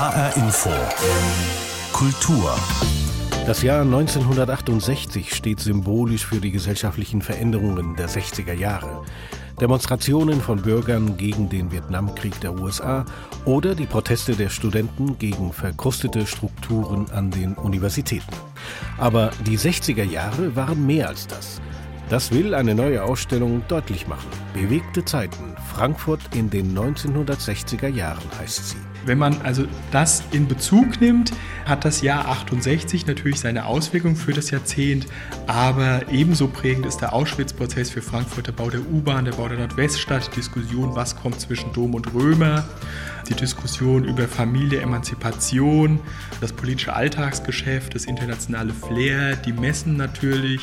HR Info. Kultur. Das Jahr 1968 steht symbolisch für die gesellschaftlichen Veränderungen der 60er Jahre. Demonstrationen von Bürgern gegen den Vietnamkrieg der USA oder die Proteste der Studenten gegen verkrustete Strukturen an den Universitäten. Aber die 60er Jahre waren mehr als das. Das will eine neue Ausstellung deutlich machen. Bewegte Zeiten, Frankfurt in den 1960er Jahren heißt sie. Wenn man also das in Bezug nimmt, hat das Jahr 68 natürlich seine Auswirkungen für das Jahrzehnt, aber ebenso prägend ist der Auschwitz-Prozess für Frankfurt, der Bau der U-Bahn, der Bau der Nordweststadt, die Diskussion, was kommt zwischen Dom und Römer, die Diskussion über Familie, Emanzipation, das politische Alltagsgeschäft, das internationale Flair, die Messen natürlich.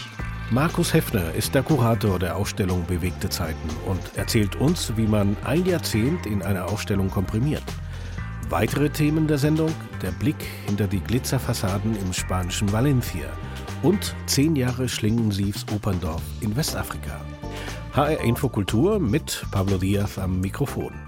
Markus Heffner ist der Kurator der Ausstellung Bewegte Zeiten und erzählt uns, wie man ein Jahrzehnt in einer Ausstellung komprimiert. Weitere Themen der Sendung: der Blick hinter die Glitzerfassaden im spanischen Valencia und zehn Jahre Schlingensiefs Operndorf in Westafrika. HR Infokultur mit Pablo Diaz am Mikrofon.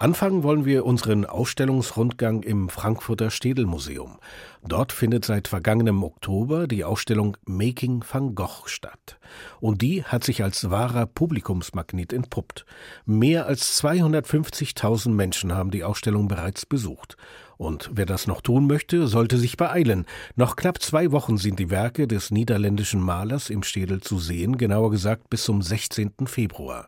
Anfangen wollen wir unseren Ausstellungsrundgang im Frankfurter Städelmuseum. Dort findet seit vergangenem Oktober die Ausstellung Making van Gogh statt. Und die hat sich als wahrer Publikumsmagnet entpuppt. Mehr als 250.000 Menschen haben die Ausstellung bereits besucht. Und wer das noch tun möchte, sollte sich beeilen. Noch knapp zwei Wochen sind die Werke des niederländischen Malers im Städel zu sehen, genauer gesagt bis zum 16. Februar.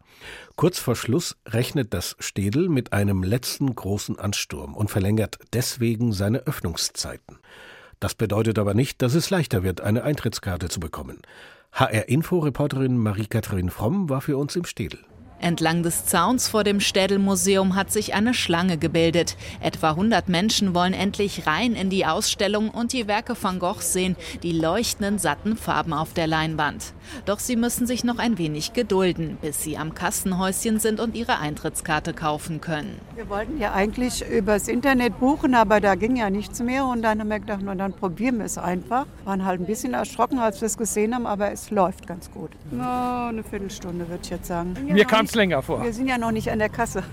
Kurz vor Schluss rechnet das Städel mit einem letzten großen Ansturm und verlängert deswegen seine Öffnungszeiten. Das bedeutet aber nicht, dass es leichter wird, eine Eintrittskarte zu bekommen. HR-Info-Reporterin Marie-Katharin Fromm war für uns im Städel. Entlang des Zauns vor dem Städelmuseum hat sich eine Schlange gebildet. Etwa 100 Menschen wollen endlich rein in die Ausstellung und die Werke von Gogh sehen, die leuchtenden, satten Farben auf der Leinwand. Doch sie müssen sich noch ein wenig gedulden, bis sie am Kassenhäuschen sind und ihre Eintrittskarte kaufen können. Wir wollten ja eigentlich übers Internet buchen, aber da ging ja nichts mehr und dann haben wir gedacht, na, dann probieren wir es einfach. Waren halt ein bisschen erschrocken, als wir es gesehen haben, aber es läuft ganz gut. Na, eine Viertelstunde würde ich jetzt sagen. Mir kam es länger vor. Wir sind ja noch nicht an der Kasse.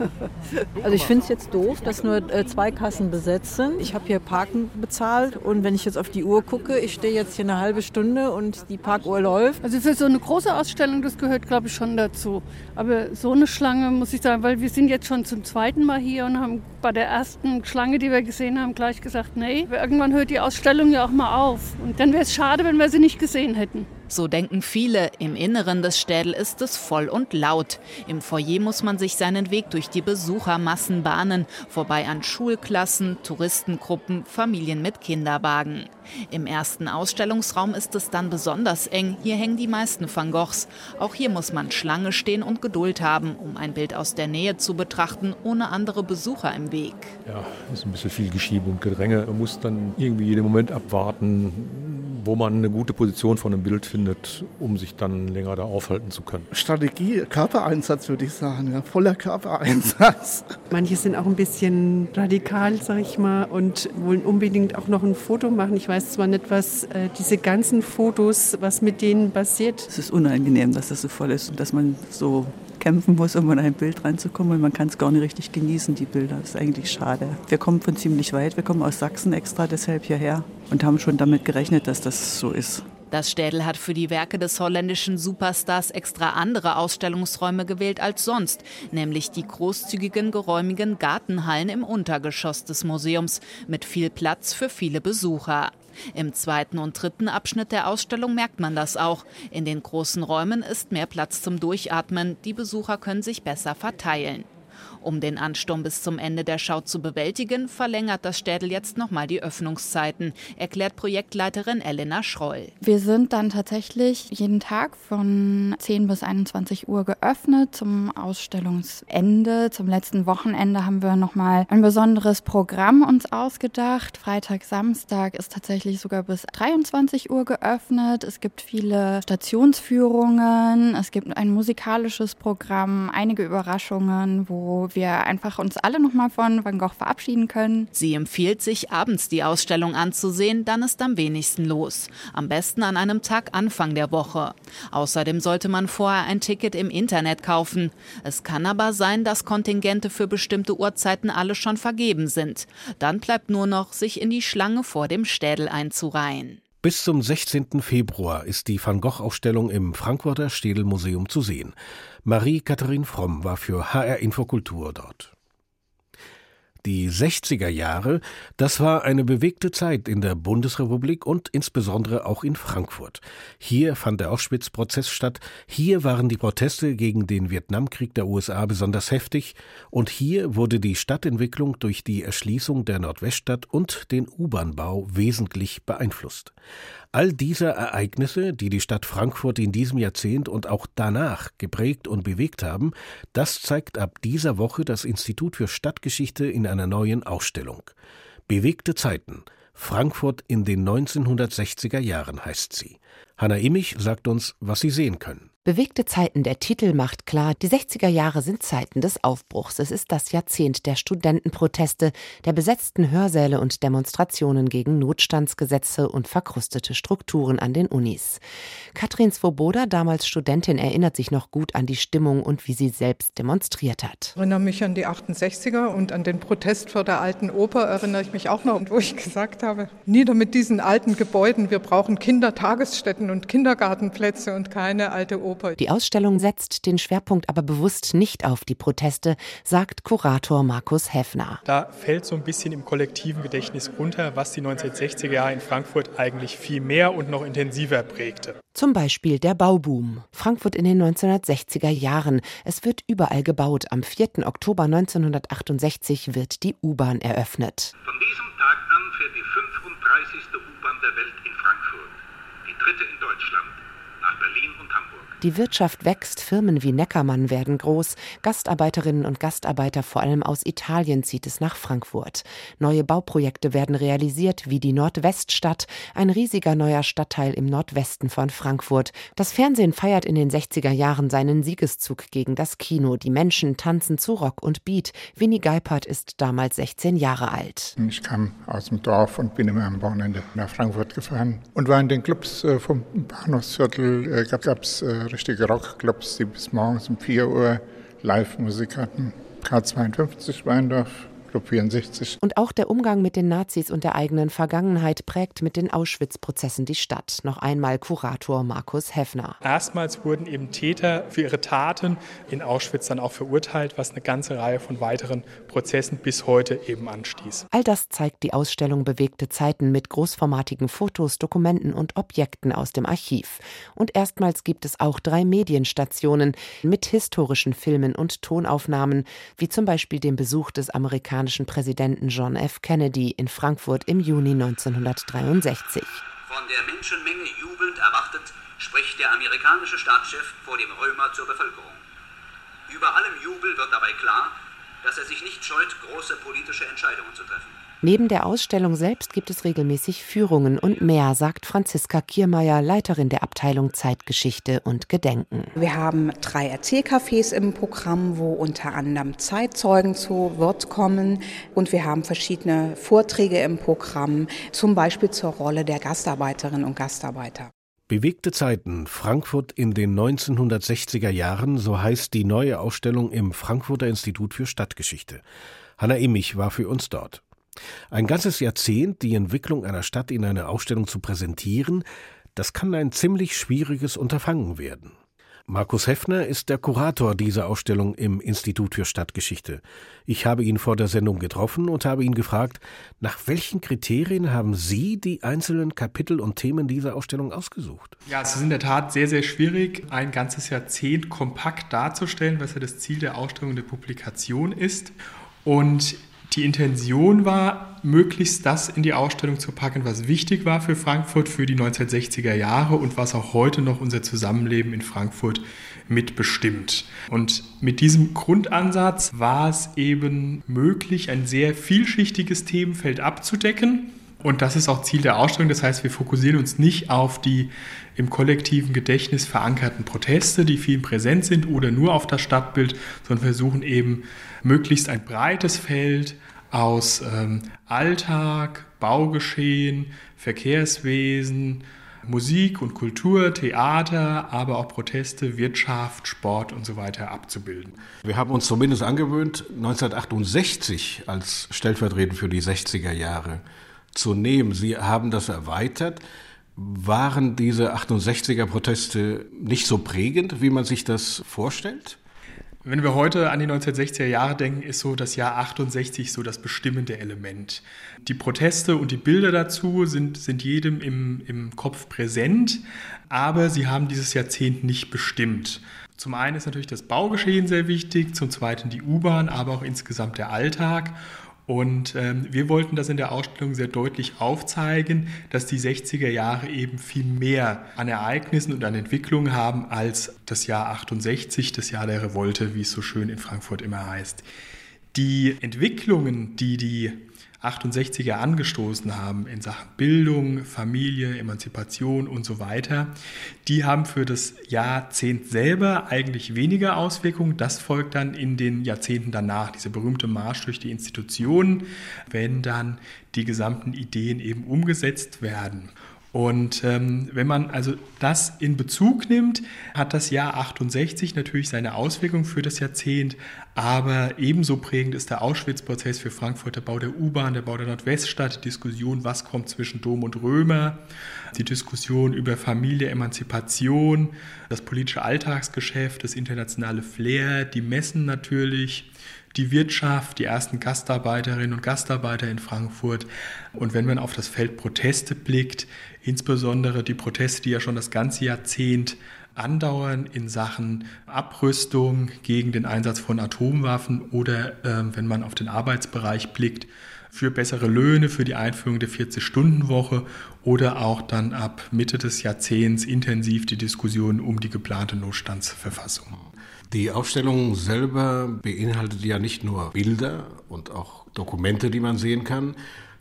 Also ich finde es jetzt doof, dass nur äh, zwei Kassen besetzt sind. Ich habe hier Parken bezahlt und wenn ich jetzt auf die Uhr gucke, ich stehe jetzt hier eine halbe Stunde und die Parkuhr läuft. Also für so eine große Ausstellung, das gehört glaube ich schon dazu. Aber so eine Schlange muss ich sagen, weil wir sind jetzt schon zum zweiten Mal hier und haben bei der ersten Schlange, die wir gesehen haben, gleich gesagt, nee, irgendwann hört die Ausstellung ja auch mal auf. Und dann wäre es schade, wenn wir sie nicht gesehen hätten. So denken viele. Im Inneren des Städel ist es voll und laut. Im Foyer muss man sich seinen Weg durch die Besuchermassen bahnen, vorbei an Schulklassen, Touristengruppen, Familien mit Kinderwagen. Im ersten Ausstellungsraum ist es dann besonders eng. Hier hängen die meisten Van Goghs. Auch hier muss man Schlange stehen und Geduld haben, um ein Bild aus der Nähe zu betrachten, ohne andere Besucher im Weg. Ja, ist ein bisschen viel Geschiebe und Gedränge. Man muss dann irgendwie jeden Moment abwarten, wo man eine gute Position von einem Bild findet, um sich dann länger da aufhalten zu können. Strategie, Körpereinsatz würde ich sagen, ja, voller Körpereinsatz. Manche sind auch ein bisschen radikal, sag ich mal, und wollen unbedingt auch noch ein Foto machen. Ich weiß zwar nicht, was äh, diese ganzen Fotos, was mit denen passiert. Es ist unangenehm, dass das so voll ist und dass man so kämpfen muss, um an ein Bild reinzukommen und man kann es gar nicht richtig genießen, die Bilder. Das ist eigentlich schade. Wir kommen von ziemlich weit, wir kommen aus Sachsen extra deshalb hierher und haben schon damit gerechnet, dass das so ist. Das Städel hat für die Werke des holländischen Superstars extra andere Ausstellungsräume gewählt als sonst, nämlich die großzügigen, geräumigen Gartenhallen im Untergeschoss des Museums mit viel Platz für viele Besucher. Im zweiten und dritten Abschnitt der Ausstellung merkt man das auch. In den großen Räumen ist mehr Platz zum Durchatmen, die Besucher können sich besser verteilen. Um den Ansturm bis zum Ende der Schau zu bewältigen, verlängert das Städel jetzt nochmal die Öffnungszeiten, erklärt Projektleiterin Elena Schroll. Wir sind dann tatsächlich jeden Tag von 10 bis 21 Uhr geöffnet zum Ausstellungsende. Zum letzten Wochenende haben wir nochmal ein besonderes Programm uns ausgedacht. Freitag, Samstag ist tatsächlich sogar bis 23 Uhr geöffnet. Es gibt viele Stationsführungen, es gibt ein musikalisches Programm, einige Überraschungen, wo wir einfach uns alle nochmal von Van Gogh verabschieden können. Sie empfiehlt sich, abends die Ausstellung anzusehen, dann ist am wenigsten los. Am besten an einem Tag Anfang der Woche. Außerdem sollte man vorher ein Ticket im Internet kaufen. Es kann aber sein, dass Kontingente für bestimmte Uhrzeiten alle schon vergeben sind. Dann bleibt nur noch, sich in die Schlange vor dem Städel einzureihen. Bis zum 16. Februar ist die Van Gogh-Ausstellung im Frankfurter Städelmuseum zu sehen. Marie-Katharin Fromm war für HR Infokultur dort. Die 60er Jahre, das war eine bewegte Zeit in der Bundesrepublik und insbesondere auch in Frankfurt. Hier fand der Auschwitz-Prozess statt, hier waren die Proteste gegen den Vietnamkrieg der USA besonders heftig und hier wurde die Stadtentwicklung durch die Erschließung der Nordweststadt und den U-Bahn-Bau wesentlich beeinflusst. All diese Ereignisse, die die Stadt Frankfurt in diesem Jahrzehnt und auch danach geprägt und bewegt haben, das zeigt ab dieser Woche das Institut für Stadtgeschichte in einer neuen Ausstellung. Bewegte Zeiten. Frankfurt in den 1960er Jahren heißt sie. Hanna Immich sagt uns, was Sie sehen können. Bewegte Zeiten, der Titel macht klar, die 60er Jahre sind Zeiten des Aufbruchs. Es ist das Jahrzehnt der Studentenproteste, der besetzten Hörsäle und Demonstrationen gegen Notstandsgesetze und verkrustete Strukturen an den Unis. Katrin Svoboda, damals Studentin, erinnert sich noch gut an die Stimmung und wie sie selbst demonstriert hat. Ich erinnere mich an die 68er und an den Protest vor der alten Oper erinnere ich mich auch noch, wo ich gesagt habe, nieder mit diesen alten Gebäuden, wir brauchen Kindertagesstätten und Kindergartenplätze und keine alte Oper. Oper. Die Ausstellung setzt den Schwerpunkt aber bewusst nicht auf die Proteste, sagt Kurator Markus Heffner. Da fällt so ein bisschen im kollektiven Gedächtnis runter, was die 1960er Jahre in Frankfurt eigentlich viel mehr und noch intensiver prägte. Zum Beispiel der Bauboom. Frankfurt in den 1960er Jahren. Es wird überall gebaut. Am 4. Oktober 1968 wird die U-Bahn eröffnet. Von diesem Tag an fährt die 35. U-Bahn der Welt in Frankfurt. Die dritte in Deutschland nach Berlin und Hamburg. Die Wirtschaft wächst, Firmen wie Neckermann werden groß, Gastarbeiterinnen und Gastarbeiter vor allem aus Italien zieht es nach Frankfurt. Neue Bauprojekte werden realisiert, wie die Nordweststadt, ein riesiger neuer Stadtteil im Nordwesten von Frankfurt. Das Fernsehen feiert in den 60er Jahren seinen Siegeszug gegen das Kino. Die Menschen tanzen zu Rock und Beat. Winnie Geipert ist damals 16 Jahre alt. Ich kam aus dem Dorf und bin immer am Wochenende nach Frankfurt gefahren und war in den Clubs äh, vom Bahnhofsviertel. Äh, gab es richtige Rockclubs, die bis morgens um 4 Uhr Live-Musik hatten. K52 Weindorf, Club 64. Und auch der Umgang mit den Nazis und der eigenen Vergangenheit prägt mit den Auschwitz-Prozessen die Stadt. Noch einmal Kurator Markus Heffner. Erstmals wurden eben Täter für ihre Taten in Auschwitz dann auch verurteilt, was eine ganze Reihe von weiteren Prozessen bis heute eben anstieß. All das zeigt die Ausstellung Bewegte Zeiten mit großformatigen Fotos, Dokumenten und Objekten aus dem Archiv. Und erstmals gibt es auch drei Medienstationen mit historischen Filmen und Tonaufnahmen, wie zum Beispiel dem Besuch des amerikanischen amerikanischen Präsidenten John F. Kennedy in Frankfurt im Juni 1963. Von der Menschenmenge jubelnd erwartet, spricht der amerikanische Staatschef vor dem Römer zur Bevölkerung. Über allem Jubel wird dabei klar, dass er sich nicht scheut, große politische Entscheidungen zu treffen. Neben der Ausstellung selbst gibt es regelmäßig Führungen und mehr, sagt Franziska Kiermeier, Leiterin der Abteilung Zeitgeschichte und Gedenken. Wir haben drei Erzählcafés im Programm, wo unter anderem Zeitzeugen zu Wort kommen. Und wir haben verschiedene Vorträge im Programm, zum Beispiel zur Rolle der Gastarbeiterinnen und Gastarbeiter. Bewegte Zeiten, Frankfurt in den 1960er Jahren, so heißt die neue Ausstellung im Frankfurter Institut für Stadtgeschichte. Hanna Immich war für uns dort. Ein ganzes Jahrzehnt die Entwicklung einer Stadt in einer Ausstellung zu präsentieren, das kann ein ziemlich schwieriges Unterfangen werden. Markus Heffner ist der Kurator dieser Ausstellung im Institut für Stadtgeschichte. Ich habe ihn vor der Sendung getroffen und habe ihn gefragt, nach welchen Kriterien haben Sie die einzelnen Kapitel und Themen dieser Ausstellung ausgesucht? Ja, es ist in der Tat sehr, sehr schwierig, ein ganzes Jahrzehnt kompakt darzustellen, was ja das Ziel der Ausstellung und der Publikation ist. Und die Intention war, möglichst das in die Ausstellung zu packen, was wichtig war für Frankfurt für die 1960er Jahre und was auch heute noch unser Zusammenleben in Frankfurt mitbestimmt. Und mit diesem Grundansatz war es eben möglich, ein sehr vielschichtiges Themenfeld abzudecken Und das ist auch Ziel der Ausstellung. Das heißt, wir fokussieren uns nicht auf die im kollektiven Gedächtnis verankerten Proteste, die vielen präsent sind, oder nur auf das Stadtbild, sondern versuchen eben möglichst ein breites Feld aus ähm, Alltag, Baugeschehen, Verkehrswesen, Musik und Kultur, Theater, aber auch Proteste, Wirtschaft, Sport und so weiter abzubilden. Wir haben uns zumindest angewöhnt, 1968 als stellvertretend für die 60er Jahre zu nehmen. Sie haben das erweitert. Waren diese 68er Proteste nicht so prägend, wie man sich das vorstellt? Wenn wir heute an die 1960er Jahre denken, ist so das Jahr 68 so das bestimmende Element. Die Proteste und die Bilder dazu sind, sind jedem im, im Kopf präsent, aber sie haben dieses Jahrzehnt nicht bestimmt. Zum einen ist natürlich das Baugeschehen sehr wichtig, zum zweiten die U-Bahn, aber auch insgesamt der Alltag. Und ähm, wir wollten das in der Ausstellung sehr deutlich aufzeigen, dass die 60er Jahre eben viel mehr an Ereignissen und an Entwicklungen haben als das Jahr 68, das Jahr der Revolte, wie es so schön in Frankfurt immer heißt. Die Entwicklungen, die die 68er angestoßen haben in Sachen Bildung, Familie, Emanzipation und so weiter, die haben für das Jahrzehnt selber eigentlich weniger Auswirkungen. Das folgt dann in den Jahrzehnten danach, dieser berühmte Marsch durch die Institutionen, wenn dann die gesamten Ideen eben umgesetzt werden. Und ähm, wenn man also das in Bezug nimmt, hat das Jahr 68 natürlich seine Auswirkungen für das Jahrzehnt, aber ebenso prägend ist der Auschwitz-Prozess für Frankfurt, der Bau der U-Bahn, der Bau der Nordweststadt, die Diskussion, was kommt zwischen Dom und Römer, die Diskussion über Familie, Emanzipation, das politische Alltagsgeschäft, das internationale Flair, die Messen natürlich, die Wirtschaft, die ersten Gastarbeiterinnen und Gastarbeiter in Frankfurt. Und wenn man auf das Feld Proteste blickt, insbesondere die Proteste, die ja schon das ganze Jahrzehnt andauern in Sachen Abrüstung gegen den Einsatz von Atomwaffen oder äh, wenn man auf den Arbeitsbereich blickt, für bessere Löhne, für die Einführung der 40-Stunden-Woche oder auch dann ab Mitte des Jahrzehnts intensiv die Diskussion um die geplante Notstandsverfassung. Die Ausstellung selber beinhaltet ja nicht nur Bilder und auch Dokumente, die man sehen kann.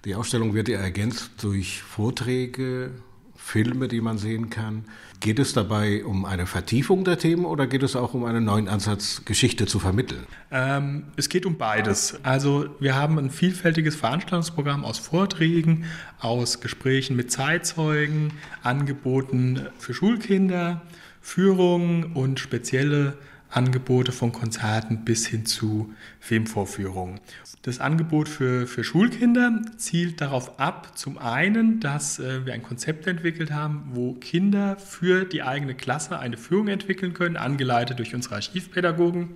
Die Ausstellung wird ja ergänzt durch Vorträge, Filme, die man sehen kann. Geht es dabei um eine Vertiefung der Themen oder geht es auch um einen neuen Ansatz, Geschichte zu vermitteln? Ähm, es geht um beides. Also wir haben ein vielfältiges Veranstaltungsprogramm aus Vorträgen, aus Gesprächen mit Zeitzeugen, Angeboten für Schulkinder, Führungen und spezielle Angebote von Konzerten bis hin zu Filmvorführungen. Das Angebot für, für Schulkinder zielt darauf ab, zum einen, dass äh, wir ein Konzept entwickelt haben, wo Kinder für die eigene Klasse eine Führung entwickeln können, angeleitet durch unsere Archivpädagogen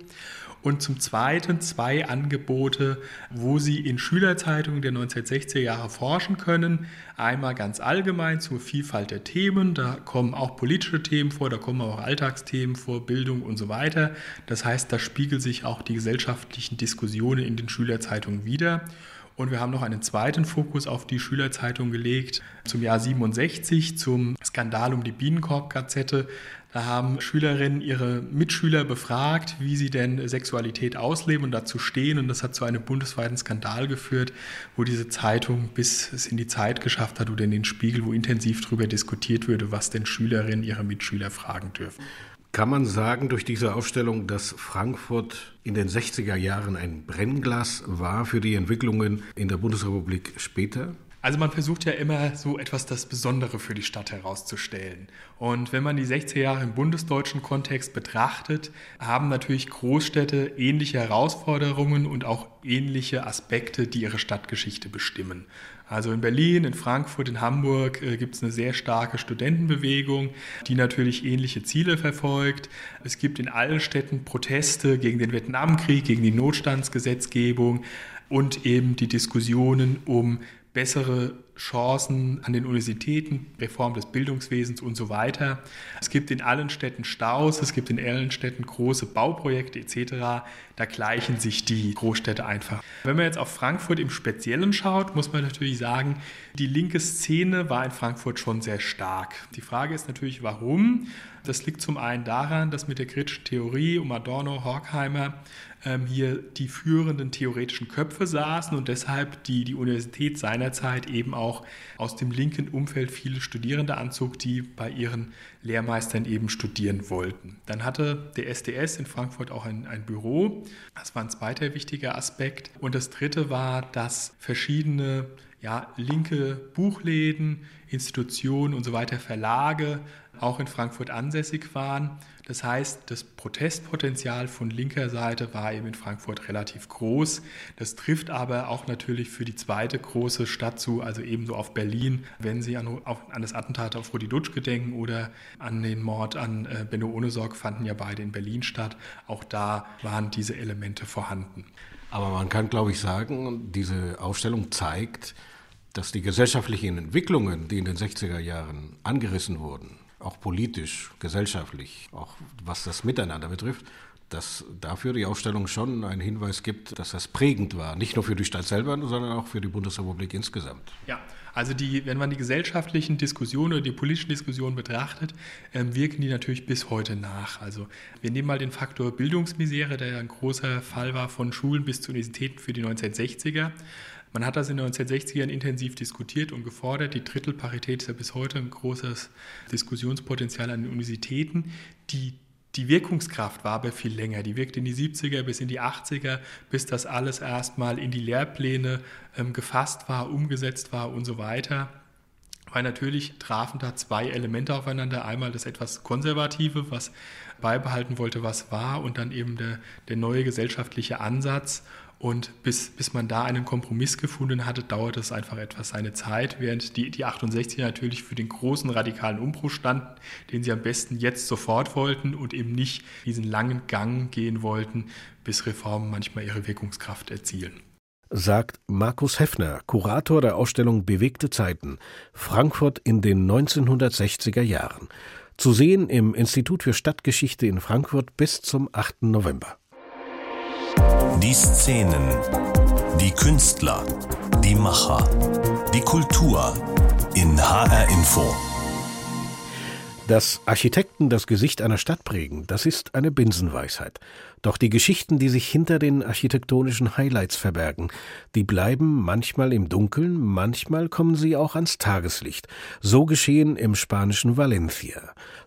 und zum Zweiten zwei Angebote, wo Sie in Schülerzeitungen der 1960er Jahre forschen können. Einmal ganz allgemein zur Vielfalt der Themen, da kommen auch politische Themen vor, da kommen auch Alltagsthemen vor, Bildung und so weiter. Das heißt, da spiegeln sich auch die gesellschaftlichen Diskussionen in den Schülerzeitungen wieder. Und wir haben noch einen zweiten Fokus auf die Schülerzeitung gelegt zum Jahr 67, zum Skandal um die Bienenkorb-Gazette. Da haben Schülerinnen ihre Mitschüler befragt, wie sie denn Sexualität ausleben und dazu stehen. Und das hat zu einem bundesweiten Skandal geführt, wo diese Zeitung bis es in die Zeit geschafft hat oder in den Spiegel, wo intensiv darüber diskutiert würde, was denn Schülerinnen ihre Mitschüler fragen dürfen. Kann man sagen durch diese Aufstellung, dass Frankfurt in den 60er Jahren ein Brennglas war für die Entwicklungen in der Bundesrepublik später? Also man versucht ja immer so etwas das Besondere für die Stadt herauszustellen. Und wenn man die 60er Jahre im bundesdeutschen Kontext betrachtet, haben natürlich Großstädte ähnliche Herausforderungen und auch ähnliche Aspekte, die ihre Stadtgeschichte bestimmen. Also in Berlin, in Frankfurt, in Hamburg äh, gibt es eine sehr starke Studentenbewegung, die natürlich ähnliche Ziele verfolgt. Es gibt in allen Städten Proteste gegen den Vietnamkrieg, gegen die Notstandsgesetzgebung und eben die Diskussionen um bessere Chancen an den Universitäten, Reform des Bildungswesens und so weiter. Es gibt in allen Städten Staus, es gibt in allen Städten große Bauprojekte etc. Da gleichen sich die Großstädte einfach. Wenn man jetzt auf Frankfurt im Speziellen schaut, muss man natürlich sagen, die linke Szene war in Frankfurt schon sehr stark. Die Frage ist natürlich, warum? Das liegt zum einen daran, dass mit der kritischen Theorie um Adorno, Horkheimer ähm, hier die führenden theoretischen Köpfe saßen und deshalb die, die Universität seinerzeit eben auch aus dem linken Umfeld viele Studierende anzog, die bei ihren Lehrmeistern eben studieren wollten. Dann hatte der SDS in Frankfurt auch ein, ein Büro. Das war ein zweiter wichtiger Aspekt. Und das dritte war, dass verschiedene ja, linke Buchläden, Institutionen und so weiter, Verlage auch in Frankfurt ansässig waren. Das heißt, das Protestpotenzial von linker Seite war eben in Frankfurt relativ groß. Das trifft aber auch natürlich für die zweite große Stadt zu, also ebenso auf Berlin, wenn Sie an, an das Attentat auf Rudi Dutsch gedenken oder an den Mord an äh, Benno Ohnesorg, fanden ja beide in Berlin statt. Auch da waren diese Elemente vorhanden. Aber man kann, glaube ich, sagen, diese Ausstellung zeigt, dass die gesellschaftlichen Entwicklungen, die in den 60er Jahren angerissen wurden, auch politisch, gesellschaftlich, auch was das Miteinander betrifft, dass dafür die Ausstellung schon einen Hinweis gibt, dass das prägend war, nicht nur für die Stadt selber, sondern auch für die Bundesrepublik insgesamt. Ja, also die, wenn man die gesellschaftlichen Diskussionen oder die politischen Diskussionen betrachtet, ähm, wirken die natürlich bis heute nach. Also wir nehmen mal den Faktor Bildungsmisere, der ein großer Fall war von Schulen bis zu Universitäten für die 1960er. Man hat das in den 1960ern intensiv diskutiert und gefordert. Die Drittelparität ist ja bis heute ein großes Diskussionspotenzial an den Universitäten. Die die Wirkungskraft war aber viel länger. Die wirkte in die 70er bis in die 80er, bis das alles erstmal in die Lehrpläne ähm, gefasst war, umgesetzt war und so weiter. Weil natürlich trafen da zwei Elemente aufeinander. Einmal das etwas Konservative, was beibehalten wollte, was war, und dann eben der, der neue gesellschaftliche Ansatz. Und bis, bis man da einen Kompromiss gefunden hatte, dauerte es einfach etwas seine Zeit, während die, die 68er natürlich für den großen radikalen Umbruch standen, den sie am besten jetzt sofort wollten und eben nicht diesen langen Gang gehen wollten, bis Reformen manchmal ihre Wirkungskraft erzielen. Sagt Markus Heffner, Kurator der Ausstellung Bewegte Zeiten, Frankfurt in den 1960er Jahren. Zu sehen im Institut für Stadtgeschichte in Frankfurt bis zum 8. November. Die Szenen, die Künstler, die Macher, die Kultur in HR Info. Dass Architekten das Gesicht einer Stadt prägen, das ist eine Binsenweisheit. Doch die Geschichten, die sich hinter den architektonischen Highlights verbergen, die bleiben manchmal im Dunkeln, manchmal kommen sie auch ans Tageslicht. So geschehen im spanischen Valencia.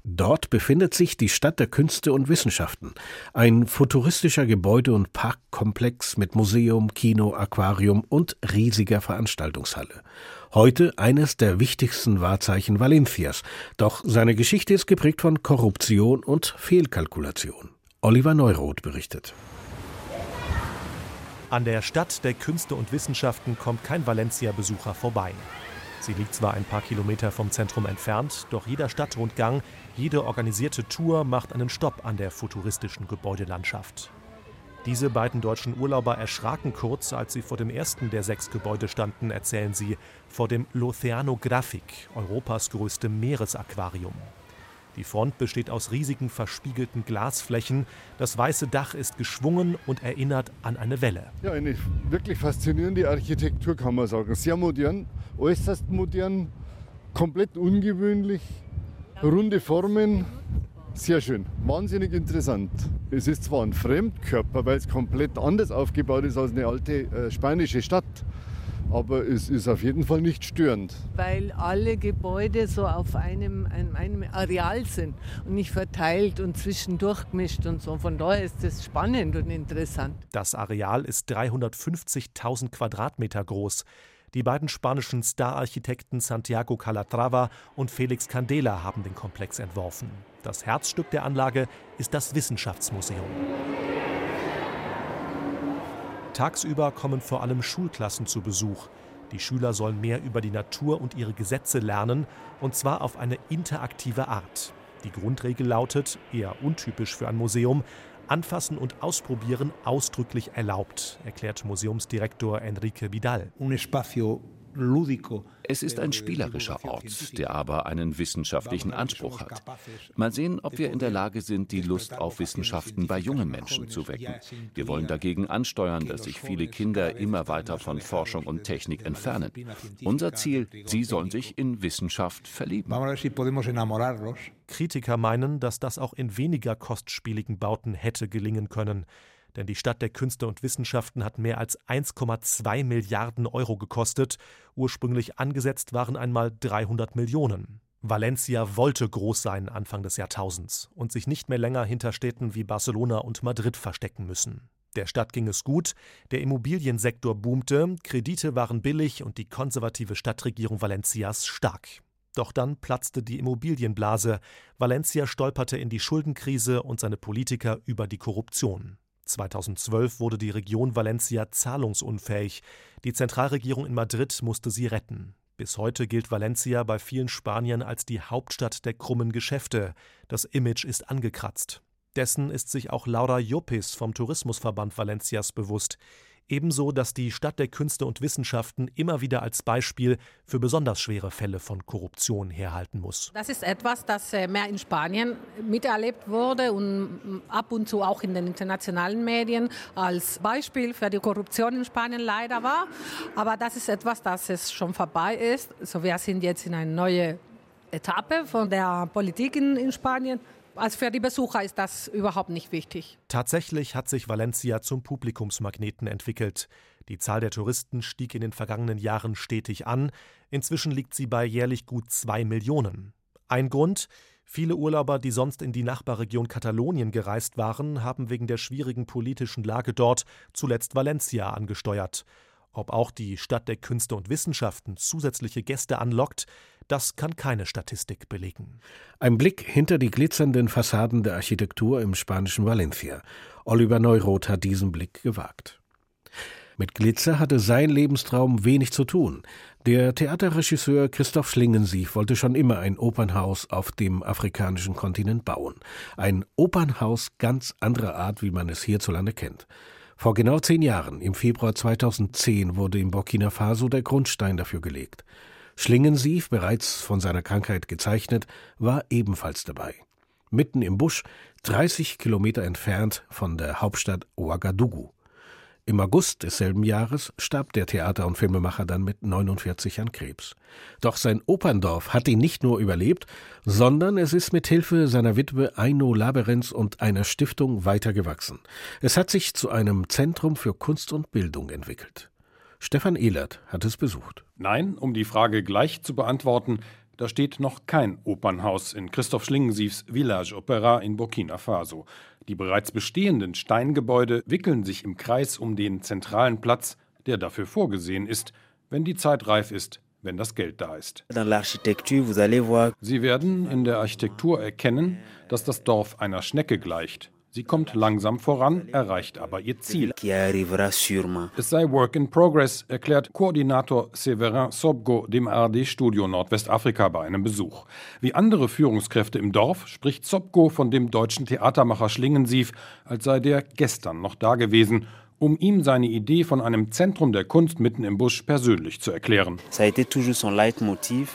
Dort befindet sich die Stadt der Künste und Wissenschaften, ein futuristischer Gebäude- und Parkkomplex mit Museum, Kino, Aquarium und riesiger Veranstaltungshalle. Heute eines der wichtigsten Wahrzeichen Valencias, doch seine Geschichte ist geprägt von Korruption und Fehlkalkulation. Oliver Neuroth berichtet. An der Stadt der Künste und Wissenschaften kommt kein Valencia-Besucher vorbei. Sie liegt zwar ein paar Kilometer vom Zentrum entfernt, doch jeder Stadtrundgang, jede organisierte Tour macht einen Stopp an der futuristischen Gebäudelandschaft. Diese beiden deutschen Urlauber erschraken kurz, als sie vor dem ersten der sechs Gebäude standen, erzählen sie, vor dem L'Oceanographic, Europas größtem Meeresaquarium. Die Front besteht aus riesigen verspiegelten Glasflächen. Das weiße Dach ist geschwungen und erinnert an eine Welle. Ja, eine wirklich faszinierende Architektur kann man sagen. Sehr modern, äußerst modern, komplett ungewöhnlich, runde Formen. Sehr schön, wahnsinnig interessant. Es ist zwar ein Fremdkörper, weil es komplett anders aufgebaut ist als eine alte äh, spanische Stadt aber es ist auf jeden Fall nicht störend. Weil alle Gebäude so auf einem, einem, einem Areal sind und nicht verteilt und zwischendurch gemischt und so. Von daher ist es spannend und interessant. Das Areal ist 350.000 Quadratmeter groß. Die beiden spanischen Star-Architekten Santiago Calatrava und Felix Candela haben den Komplex entworfen. Das Herzstück der Anlage ist das Wissenschaftsmuseum. Tagsüber kommen vor allem Schulklassen zu Besuch. Die Schüler sollen mehr über die Natur und ihre Gesetze lernen, und zwar auf eine interaktive Art. Die Grundregel lautet, eher untypisch für ein Museum, Anfassen und Ausprobieren ausdrücklich erlaubt, erklärt Museumsdirektor Enrique Vidal. Es ist ein spielerischer Ort, der aber einen wissenschaftlichen Anspruch hat. Mal sehen, ob wir in der Lage sind, die Lust auf Wissenschaften bei jungen Menschen zu wecken. Wir wollen dagegen ansteuern, dass sich viele Kinder immer weiter von Forschung und Technik entfernen. Unser Ziel, sie sollen sich in Wissenschaft verlieben. Kritiker meinen, dass das auch in weniger kostspieligen Bauten hätte gelingen können. Denn die Stadt der Künste und Wissenschaften hat mehr als 1,2 Milliarden Euro gekostet. Ursprünglich angesetzt waren einmal 300 Millionen. Valencia wollte groß sein Anfang des Jahrtausends und sich nicht mehr länger hinter Städten wie Barcelona und Madrid verstecken müssen. Der Stadt ging es gut, der Immobiliensektor boomte, Kredite waren billig und die konservative Stadtregierung Valencias stark. Doch dann platzte die Immobilienblase, Valencia stolperte in die Schuldenkrise und seine Politiker über die Korruption. 2012 wurde die Region Valencia zahlungsunfähig. Die Zentralregierung in Madrid musste sie retten. Bis heute gilt Valencia bei vielen Spaniern als die Hauptstadt der krummen Geschäfte. Das Image ist angekratzt. Dessen ist sich auch Laura Jopis vom Tourismusverband Valencias bewusst. Ebenso, dass die Stadt der Künste und Wissenschaften immer wieder als Beispiel für besonders schwere Fälle von Korruption herhalten muss. Das ist etwas, das äh, mehr in Spanien miterlebt wurde und ab und zu auch in den internationalen Medien als Beispiel für die Korruption in Spanien leider war. Aber das ist etwas, das es schon vorbei ist. So, wir sind jetzt in eine neue Etappe von der Politik in, in Spanien. Also für die Besucher ist das überhaupt nicht wichtig. Tatsächlich hat sich Valencia zum Publikumsmagneten entwickelt. Die Zahl der Touristen stieg in den vergangenen Jahren stetig an. Inzwischen liegt sie bei jährlich gut zwei Millionen. Ein Grund? Viele Urlauber, die sonst in die Nachbarregion Katalonien gereist waren, haben wegen der schwierigen politischen Lage dort zuletzt Valencia angesteuert. Ob auch die Stadt der Künste und Wissenschaften zusätzliche Gäste anlockt, das kann keine Statistik belegen. Ein Blick hinter die glitzernden Fassaden der Architektur im spanischen Valencia. Oliver Neuroth hat diesen Blick gewagt. Mit Glitzer hatte sein Lebenstraum wenig zu tun. Der Theaterregisseur Christoph Schlingensief wollte schon immer ein Opernhaus auf dem afrikanischen Kontinent bauen. Ein Opernhaus ganz anderer Art, wie man es hierzulande kennt. Vor genau zehn Jahren, im Februar 2010, wurde in Burkina Faso der Grundstein dafür gelegt. Schlingensief, bereits von seiner Krankheit gezeichnet, war ebenfalls dabei. Mitten im Busch, 30 Kilometer entfernt von der Hauptstadt Ouagadougou. Im August desselben Jahres starb der Theater- und Filmemacher dann mit 49 an Krebs. Doch sein Operndorf hat ihn nicht nur überlebt, sondern es ist mit Hilfe seiner Witwe Aino Laberenz und einer Stiftung weitergewachsen. Es hat sich zu einem Zentrum für Kunst und Bildung entwickelt. Stefan Ehlert hat es besucht. Nein, um die Frage gleich zu beantworten, da steht noch kein Opernhaus in Christoph Schlingensiefs Village Opera in Burkina Faso. Die bereits bestehenden Steingebäude wickeln sich im Kreis um den zentralen Platz, der dafür vorgesehen ist, wenn die Zeit reif ist, wenn das Geld da ist. Sie werden in der Architektur erkennen, dass das Dorf einer Schnecke gleicht. Sie kommt langsam voran, erreicht aber ihr Ziel. Es sei Work in Progress, erklärt Koordinator Severin Sobgo dem ARD-Studio Nordwestafrika bei einem Besuch. Wie andere Führungskräfte im Dorf spricht Sobgo von dem deutschen Theatermacher Schlingensief, als sei der gestern noch da gewesen um ihm seine Idee von einem Zentrum der Kunst mitten im Busch persönlich zu erklären.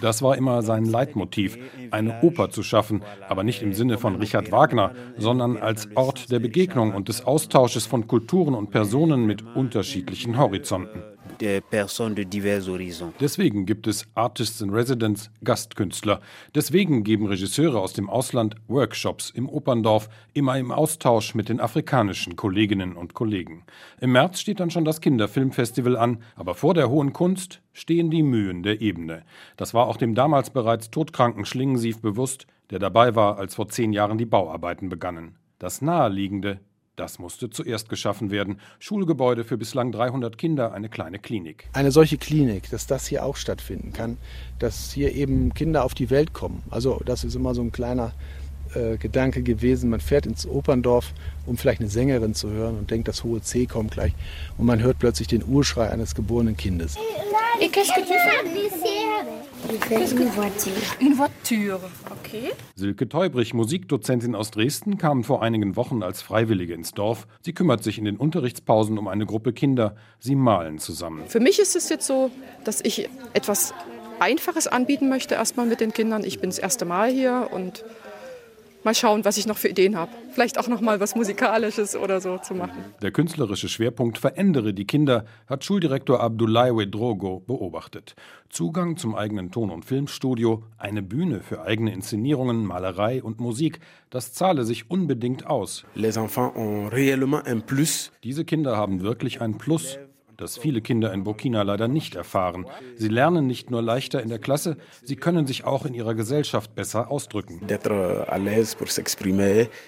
Das war immer sein Leitmotiv, eine Oper zu schaffen, aber nicht im Sinne von Richard Wagner, sondern als Ort der Begegnung und des Austausches von Kulturen und Personen mit unterschiedlichen Horizonten de Personen de divers horizons. Deswegen gibt es Artists in Residence, Gastkünstler. Deswegen geben Regisseure aus dem Ausland Workshops im Operndorf, immer im Austausch mit den afrikanischen Kolleginnen und Kollegen. Im März steht dann schon das Kinderfilmfestival an, aber vor der hohen Kunst stehen die Mühen der Ebene. Das war auch dem damals bereits todkranken Schlingensief bewusst, der dabei war, als vor zehn Jahren die Bauarbeiten begannen. Das Naheliegende das musste zuerst geschaffen werden. Schulgebäude für bislang 300 Kinder, eine kleine Klinik. Eine solche Klinik, dass das hier auch stattfinden kann, dass hier eben Kinder auf die Welt kommen. Also das ist immer so ein kleiner äh, Gedanke gewesen. Man fährt ins Operndorf, um vielleicht eine Sängerin zu hören und denkt, das hohe C kommt gleich. Und man hört plötzlich den Urschrei eines geborenen Kindes. Et qu'est-ce que tu fais Une voiture. Okay. Silke Teubrich, Musikdozentin aus Dresden, kam vor einigen Wochen als Freiwillige ins Dorf. Sie kümmert sich in den Unterrichtspausen um eine Gruppe Kinder. Sie malen zusammen. Für mich ist es jetzt so, dass ich etwas Einfaches anbieten möchte, erstmal mit den Kindern. Ich bin das erste Mal hier und mal schauen, was ich noch für Ideen habe. Vielleicht auch noch mal was Musikalisches oder so zu machen. Der künstlerische Schwerpunkt Verändere die Kinder hat Schuldirektor Abdoulaye Wedrogo beobachtet. Zugang zum eigenen Ton- und Filmstudio, eine Bühne für eigene Inszenierungen, Malerei und Musik, das zahle sich unbedingt aus. Diese Kinder haben wirklich ein Plus das viele Kinder in Burkina leider nicht erfahren. Sie lernen nicht nur leichter in der Klasse, sie können sich auch in ihrer Gesellschaft besser ausdrücken.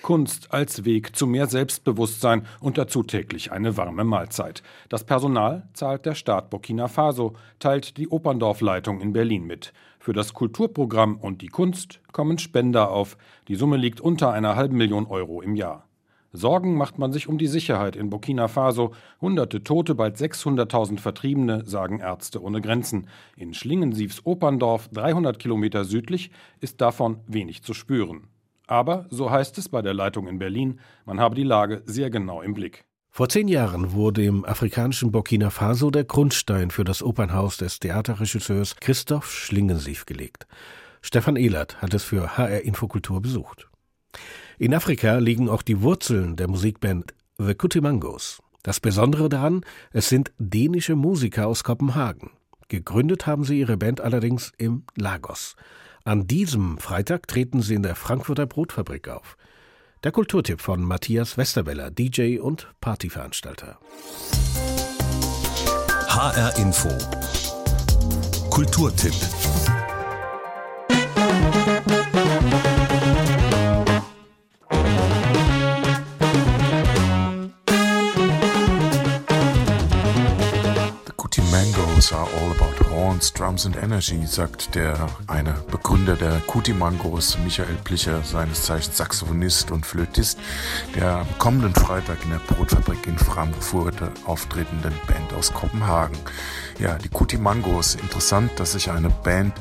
Kunst als Weg zu mehr Selbstbewusstsein und dazu täglich eine warme Mahlzeit. Das Personal zahlt der Staat Burkina Faso, teilt die Operndorfleitung in Berlin mit. Für das Kulturprogramm und die Kunst kommen Spender auf. Die Summe liegt unter einer halben Million Euro im Jahr. Sorgen macht man sich um die Sicherheit in Burkina Faso. Hunderte Tote, bald 600.000 Vertriebene, sagen Ärzte ohne Grenzen. In Schlingensiefs Operndorf, 300 Kilometer südlich, ist davon wenig zu spüren. Aber, so heißt es bei der Leitung in Berlin, man habe die Lage sehr genau im Blick. Vor zehn Jahren wurde im afrikanischen Burkina Faso der Grundstein für das Opernhaus des Theaterregisseurs Christoph Schlingensief gelegt. Stefan Ehlert hat es für HR Infokultur besucht. In Afrika liegen auch die Wurzeln der Musikband The Kutimangos. Das Besondere daran, es sind dänische Musiker aus Kopenhagen. Gegründet haben sie ihre Band allerdings im Lagos. An diesem Freitag treten sie in der Frankfurter Brotfabrik auf. Der Kulturtipp von Matthias Westerweller, DJ und Partyveranstalter. HR Info. Kulturtipp. Drums and energy, sagt der eine Begründer der Kuti Mangos, Michael Plicher, seines Zeichens Saxophonist und Flötist, der am kommenden Freitag in der Brotfabrik in Frankfurt auftretenden Band aus Kopenhagen. Ja, die Kuti Mangos. Interessant, dass sich eine Band,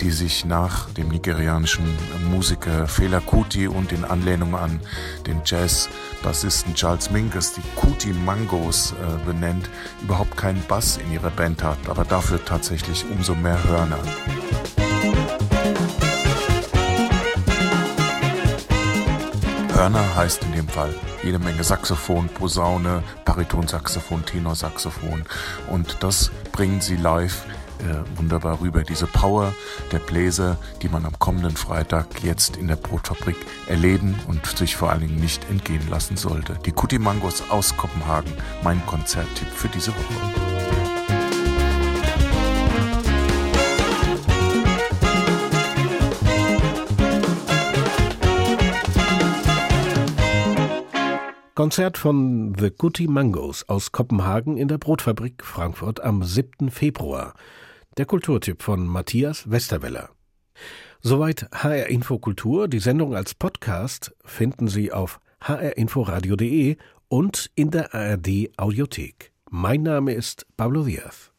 die sich nach dem nigerianischen Musiker Fela Kuti und in Anlehnung an den Jazz-Bassisten Charles Mingus die Kuti Mangos äh, benennt, überhaupt keinen Bass in ihrer Band hat, aber dafür tatsächlich umso mehr Hörner. Hörner heißt in dem Fall jede Menge Saxophon, Posaune, Baritonsaxophon, Tenorsaxophon und das bringen sie live äh, wunderbar rüber. Diese Power der Bläser, die man am kommenden Freitag jetzt in der Brotfabrik erleben und sich vor allen Dingen nicht entgehen lassen sollte. Die Kutimangos aus Kopenhagen, mein Konzerttipp für diese Woche. Konzert von The Cootie Mangos aus Kopenhagen in der Brotfabrik Frankfurt am 7. Februar. Der Kulturtipp von Matthias Westerweller. Soweit HR Info Kultur. Die Sendung als Podcast finden Sie auf hrinforadio.de und in der ARD Audiothek. Mein Name ist Pablo Diaz.